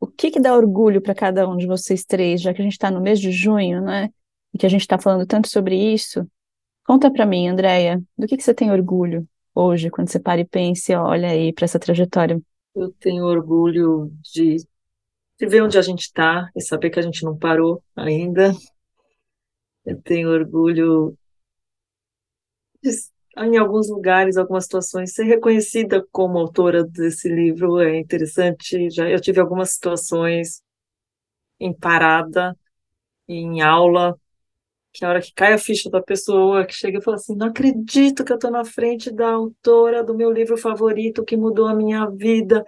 o que que dá orgulho para cada um de vocês três, já que a gente está no mês de junho, né? E que a gente está falando tanto sobre isso. Conta para mim, Andréia, do que que você tem orgulho hoje, quando você para e pensa e olha aí para essa trajetória? Eu tenho orgulho de, de ver onde a gente está e saber que a gente não parou ainda. Eu tenho orgulho de em alguns lugares, algumas situações, ser reconhecida como autora desse livro é interessante. Já eu tive algumas situações em parada, em aula, que a hora que cai a ficha da pessoa, que chega e fala assim, não acredito que eu estou na frente da autora do meu livro favorito que mudou a minha vida,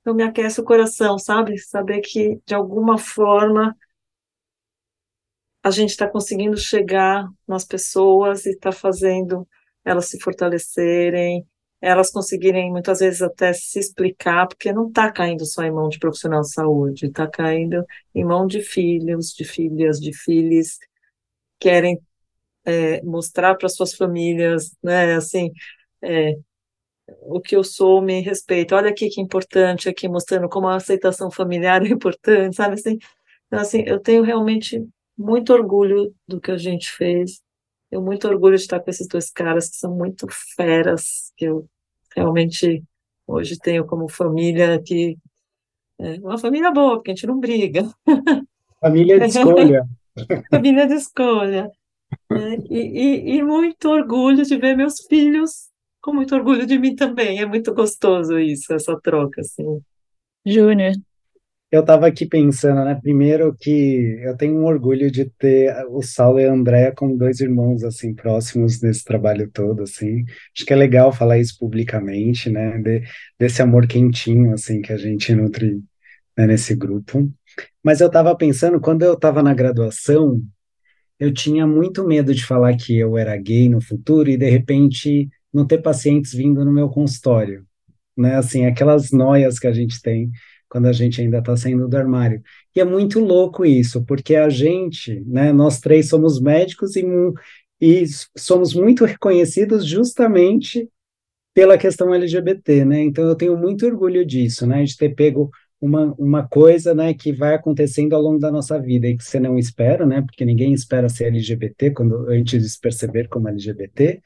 então me aquece o coração, sabe? Saber que, de alguma forma, a gente está conseguindo chegar nas pessoas e está fazendo elas se fortalecerem, elas conseguirem muitas vezes até se explicar, porque não está caindo só em mão de profissional de saúde, está caindo em mão de filhos, de filhas, de filhos querem é, mostrar para suas famílias, né, assim, é, o que eu sou me respeita. Olha aqui que importante, aqui mostrando como a aceitação familiar é importante, sabe assim? Então, assim, eu tenho realmente muito orgulho do que a gente fez. Tenho muito orgulho de estar com esses dois caras que são muito feras, que eu realmente hoje tenho como família que é uma família boa, porque a gente não briga. Família de [LAUGHS] escolha. Família de escolha. É, e, e, e muito orgulho de ver meus filhos com muito orgulho de mim também. É muito gostoso isso, essa troca, assim. Júnior. Eu estava aqui pensando, né? Primeiro que eu tenho um orgulho de ter o Saulo e a Andréa como dois irmãos, assim, próximos nesse trabalho todo, assim. Acho que é legal falar isso publicamente, né? De, desse amor quentinho, assim, que a gente nutre né, nesse grupo. Mas eu estava pensando, quando eu estava na graduação, eu tinha muito medo de falar que eu era gay no futuro e, de repente, não ter pacientes vindo no meu consultório, né? Assim, aquelas noias que a gente tem quando a gente ainda está saindo do armário. E é muito louco isso, porque a gente, né, nós três somos médicos e, e somos muito reconhecidos justamente pela questão LGBT, né? Então eu tenho muito orgulho disso, né, de ter pego uma, uma coisa, né, que vai acontecendo ao longo da nossa vida e que você não espera, né, porque ninguém espera ser LGBT quando antes de se perceber como LGBT,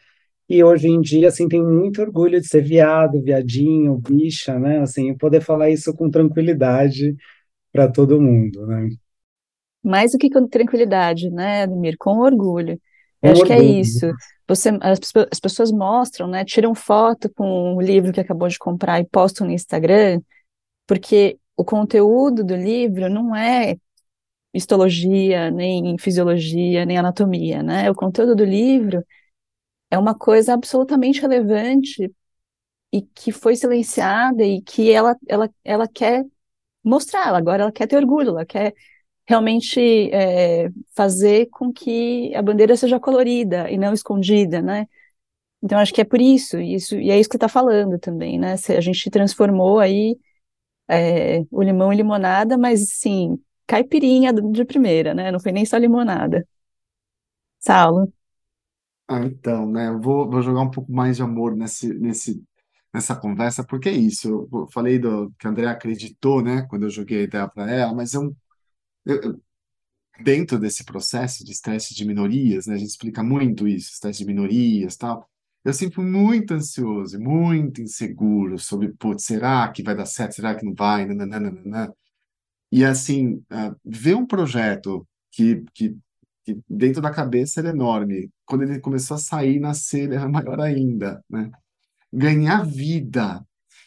e hoje em dia, assim, tenho muito orgulho de ser viado, viadinho, bicha, né? Assim, poder falar isso com tranquilidade para todo mundo, né? Mais do que com tranquilidade, né, Ademir? Com orgulho. Eu acho orgulho. que é isso. Você, as, as, pessoas mostram, né? Tiram foto com o livro que acabou de comprar e postam no Instagram, porque o conteúdo do livro não é histologia, nem fisiologia, nem anatomia, né? O conteúdo do livro é uma coisa absolutamente relevante e que foi silenciada e que ela, ela, ela quer mostrar, agora ela quer ter orgulho, ela quer realmente é, fazer com que a bandeira seja colorida e não escondida, né? Então acho que é por isso, isso e é isso que está falando também, né? A gente transformou aí é, o limão em limonada, mas sim, caipirinha de primeira, né? Não foi nem só limonada. Saulo. Ah, então, né? Eu vou, vou jogar um pouco mais de amor nesse, nesse, nessa conversa, porque é isso. Eu falei do, que a Andrea acreditou, né, quando eu joguei a ideia para ela, mas eu, eu, dentro desse processo de estresse de minorias, né, a gente explica muito isso, estresse de minorias tal. Eu sempre fui muito ansioso, muito inseguro sobre, putz, será que vai dar certo? Será que não vai? Nananana. E assim, uh, ver um projeto que, que que dentro da cabeça era enorme. Quando ele começou a sair, nascer, era maior ainda, né? Ganhar vida.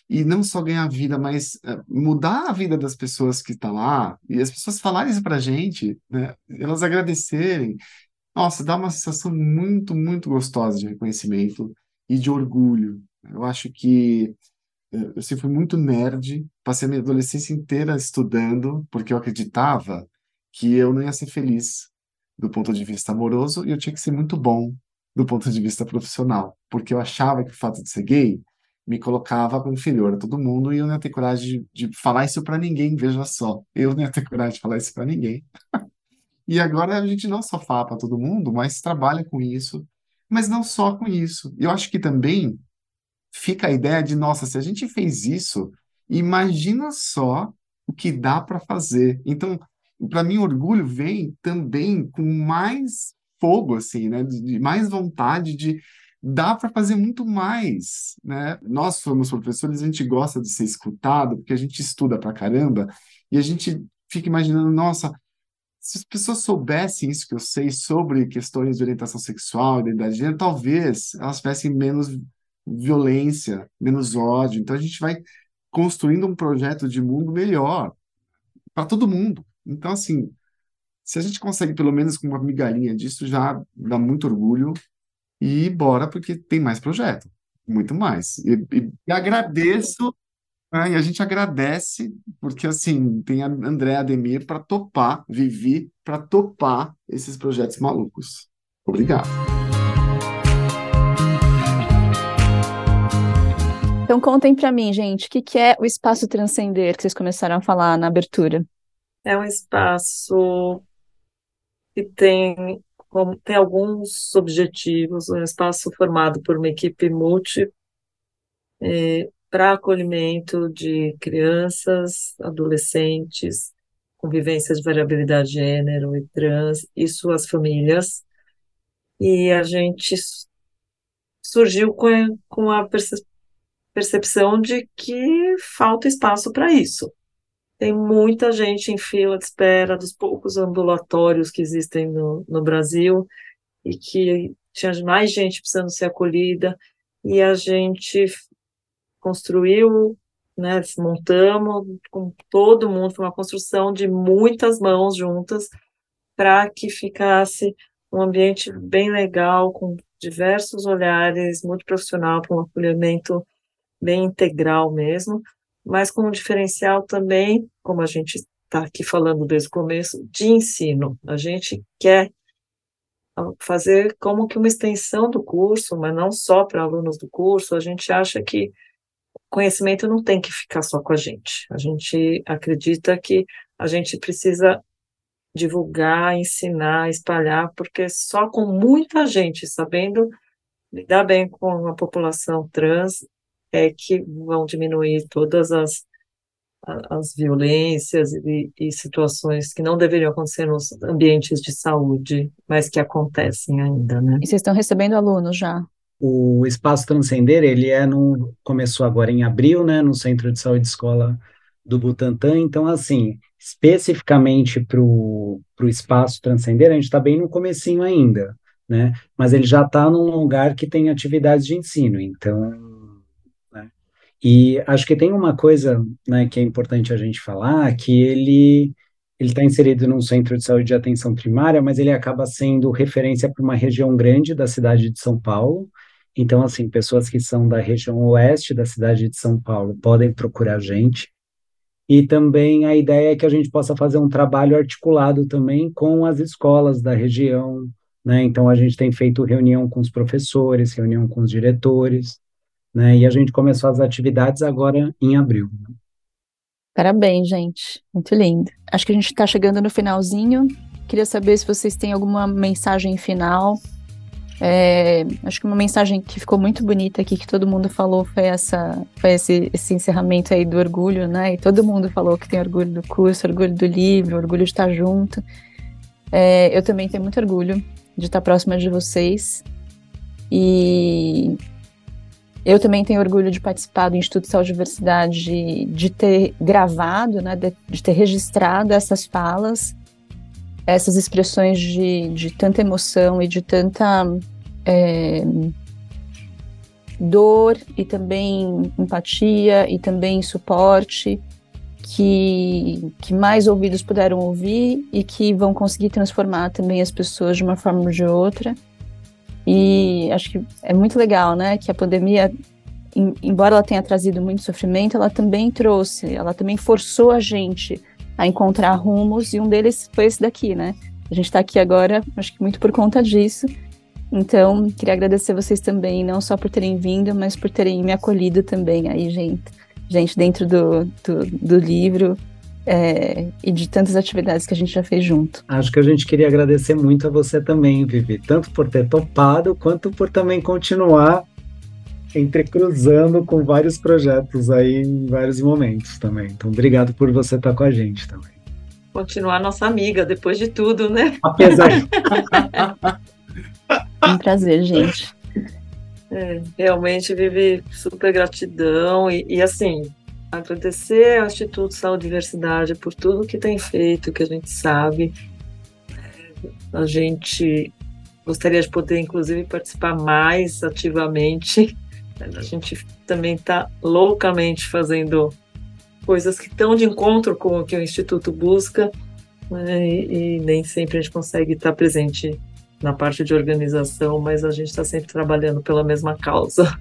E não só ganhar vida, mas uh, mudar a vida das pessoas que estão lá, e as pessoas falarem isso pra gente, né? Elas agradecerem. Nossa, dá uma sensação muito, muito gostosa de reconhecimento e de orgulho. Eu acho que eh, eu sempre fui muito nerd, passei a minha adolescência inteira estudando, porque eu acreditava que eu não ia ser feliz do ponto de vista amoroso e eu tinha que ser muito bom do ponto de vista profissional, porque eu achava que o fato de ser gay me colocava como inferior a todo mundo e eu não ia ter coragem de, de falar isso para ninguém, veja só, eu não ia ter coragem de falar isso para ninguém. [LAUGHS] e agora a gente não só fala para todo mundo, mas trabalha com isso, mas não só com isso. Eu acho que também fica a ideia de, nossa, se a gente fez isso, imagina só o que dá para fazer. Então, para mim, orgulho vem também com mais fogo, assim, né? De, de mais vontade de dá para fazer muito mais, né? Nós somos professores, a gente gosta de ser escutado, porque a gente estuda para caramba e a gente fica imaginando, nossa, se as pessoas soubessem isso que eu sei sobre questões de orientação sexual, identidade de gênero, talvez elas tivessem menos violência, menos ódio. Então a gente vai construindo um projeto de mundo melhor para todo mundo. Então, assim, Se a gente consegue pelo menos com uma migalhinha disso, já dá muito orgulho e bora, porque tem mais projeto, muito mais. E, e, e agradeço, né, e a gente agradece, porque assim, tem a André Ademir para topar, Vivi, para topar esses projetos malucos. Obrigado. Então contem para mim, gente, o que, que é o espaço transcender que vocês começaram a falar na abertura? É um espaço que tem, tem alguns objetivos, um espaço formado por uma equipe multi é, para acolhimento de crianças, adolescentes, com vivências de variabilidade de gênero e trans e suas famílias. E a gente surgiu com, com a percepção de que falta espaço para isso. Tem muita gente em fila de espera dos poucos ambulatórios que existem no, no Brasil e que tinha mais gente precisando ser acolhida e a gente construiu, né, montamos com todo mundo, foi uma construção de muitas mãos juntas para que ficasse um ambiente bem legal, com diversos olhares, muito profissional, para um acolhimento bem integral mesmo, mas com um diferencial também, como a gente está aqui falando desde o começo, de ensino. A gente quer fazer como que uma extensão do curso, mas não só para alunos do curso, a gente acha que conhecimento não tem que ficar só com a gente. A gente acredita que a gente precisa divulgar, ensinar, espalhar, porque só com muita gente sabendo lidar bem com a população trans é que vão diminuir todas as, as violências e, e situações que não deveriam acontecer nos ambientes de saúde, mas que acontecem ainda, né? E vocês estão recebendo alunos já? O Espaço Transcender, ele é no, começou agora em abril, né, no Centro de Saúde Escola do Butantã, então, assim, especificamente para o Espaço Transcender, a gente está bem no comecinho ainda, né, mas ele já está num lugar que tem atividades de ensino, então, né, e acho que tem uma coisa, né, que é importante a gente falar, que ele ele está inserido num centro de saúde de atenção primária, mas ele acaba sendo referência para uma região grande da cidade de São Paulo, então, assim, pessoas que são da região oeste da cidade de São Paulo podem procurar a gente. E também a ideia é que a gente possa fazer um trabalho articulado também com as escolas da região, né? Então a gente tem feito reunião com os professores, reunião com os diretores, né? E a gente começou as atividades agora em abril. Parabéns, gente. Muito lindo. Acho que a gente está chegando no finalzinho. Queria saber se vocês têm alguma mensagem final é, acho que uma mensagem que ficou muito bonita aqui, que todo mundo falou, foi essa, foi esse, esse encerramento aí do orgulho, né? E todo mundo falou que tem orgulho do curso, orgulho do livro, orgulho de estar junto. É, eu também tenho muito orgulho de estar próxima de vocês. E eu também tenho orgulho de participar do Instituto de Saúde e Diversidade, de, ter gravado, né, de, de, ter registrado essas falas essas expressões de, de tanta emoção e de tanta é, dor e também empatia e também suporte que, que mais ouvidos puderam ouvir e que vão conseguir transformar também as pessoas de uma forma ou de outra. E acho que é muito legal, né, que a pandemia, embora ela tenha trazido muito sofrimento, ela também trouxe, ela também forçou a gente a encontrar rumos, e um deles foi esse daqui, né? A gente está aqui agora, acho que muito por conta disso. Então, queria agradecer vocês também, não só por terem vindo, mas por terem me acolhido também aí, gente. Gente, dentro do, do, do livro é, e de tantas atividades que a gente já fez junto. Acho que a gente queria agradecer muito a você também, Vivi, tanto por ter topado, quanto por também continuar entrecruzando com vários projetos aí em vários momentos também. Então, obrigado por você estar com a gente também. Continuar nossa amiga depois de tudo, né? Apesar. [LAUGHS] um prazer, gente. É, realmente vive super gratidão e, e, assim agradecer ao Instituto Saúde e Diversidade por tudo que tem feito, que a gente sabe. A gente gostaria de poder, inclusive, participar mais ativamente a gente também está loucamente fazendo coisas que estão de encontro com o que o Instituto busca. né, e, e nem sempre a gente consegue estar presente na parte de organização, mas a gente está sempre trabalhando pela mesma causa.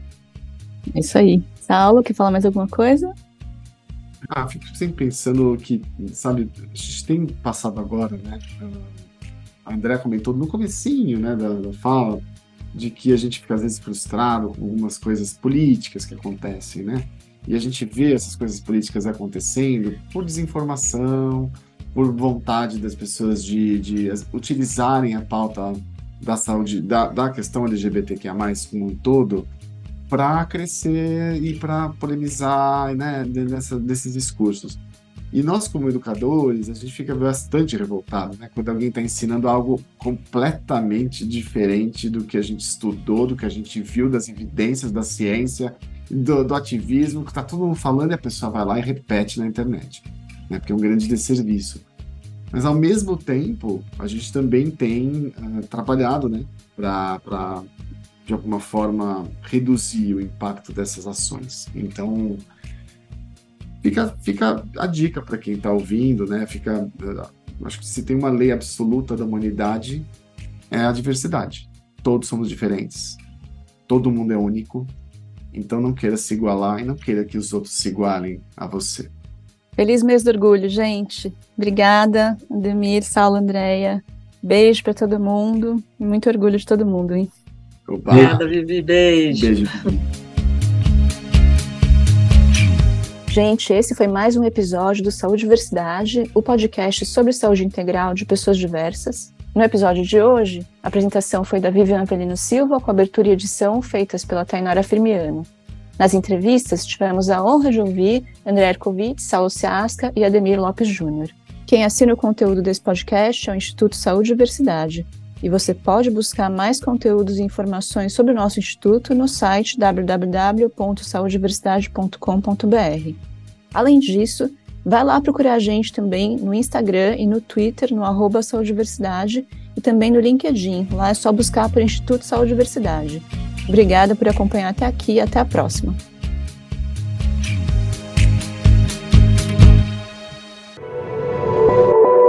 É isso aí. Saulo, quer falar mais alguma coisa? Ah, fico sempre pensando que, sabe, a gente tem passado agora, né? A André comentou no comecinho, né, da, da fala, de que a gente fica às vezes frustrado com algumas coisas políticas que acontecem, né? E a gente vê essas coisas políticas acontecendo por desinformação, por vontade das pessoas de, de utilizarem a pauta da saúde, da, da questão LGBTQIA+, como um todo, para crescer e para polemizar né, nessa, desses discursos. E nós, como educadores, a gente fica bastante revoltado né, quando alguém está ensinando algo completamente diferente do que a gente estudou, do que a gente viu, das evidências da ciência, do, do ativismo, que está todo mundo falando e a pessoa vai lá e repete na internet, né, porque é um grande desserviço. Mas, ao mesmo tempo, a gente também tem uh, trabalhado né, para de alguma forma reduzir o impacto dessas ações. Então, fica, fica a dica para quem está ouvindo, né? Fica, acho que se tem uma lei absoluta da humanidade é a diversidade. Todos somos diferentes. Todo mundo é único. Então não queira se igualar e não queira que os outros se igualem a você. Feliz mês do orgulho, gente. Obrigada, Ademir, Saulo, Andréia. Beijo para todo mundo e muito orgulho de todo mundo, hein? Obrigada, Vivi. Beijo. Beijo. Gente, esse foi mais um episódio do Saúde Diversidade, o podcast sobre saúde integral de pessoas diversas. No episódio de hoje, a apresentação foi da Viviana Pelino Silva, com abertura e edição feitas pela Tainara Firmiano. Nas entrevistas, tivemos a honra de ouvir André Erkovitz, Saulo Ciasca e Ademir Lopes Júnior. Quem assina o conteúdo desse podcast é o Instituto Saúde e Diversidade, e você pode buscar mais conteúdos e informações sobre o nosso instituto no site www.saudediversidade.com.br. Além disso, vai lá procurar a gente também no Instagram e no Twitter, no arroba Saudiversidade, e também no LinkedIn. Lá é só buscar por Instituto Saúde Diversidade. Obrigada por acompanhar até aqui e até a próxima.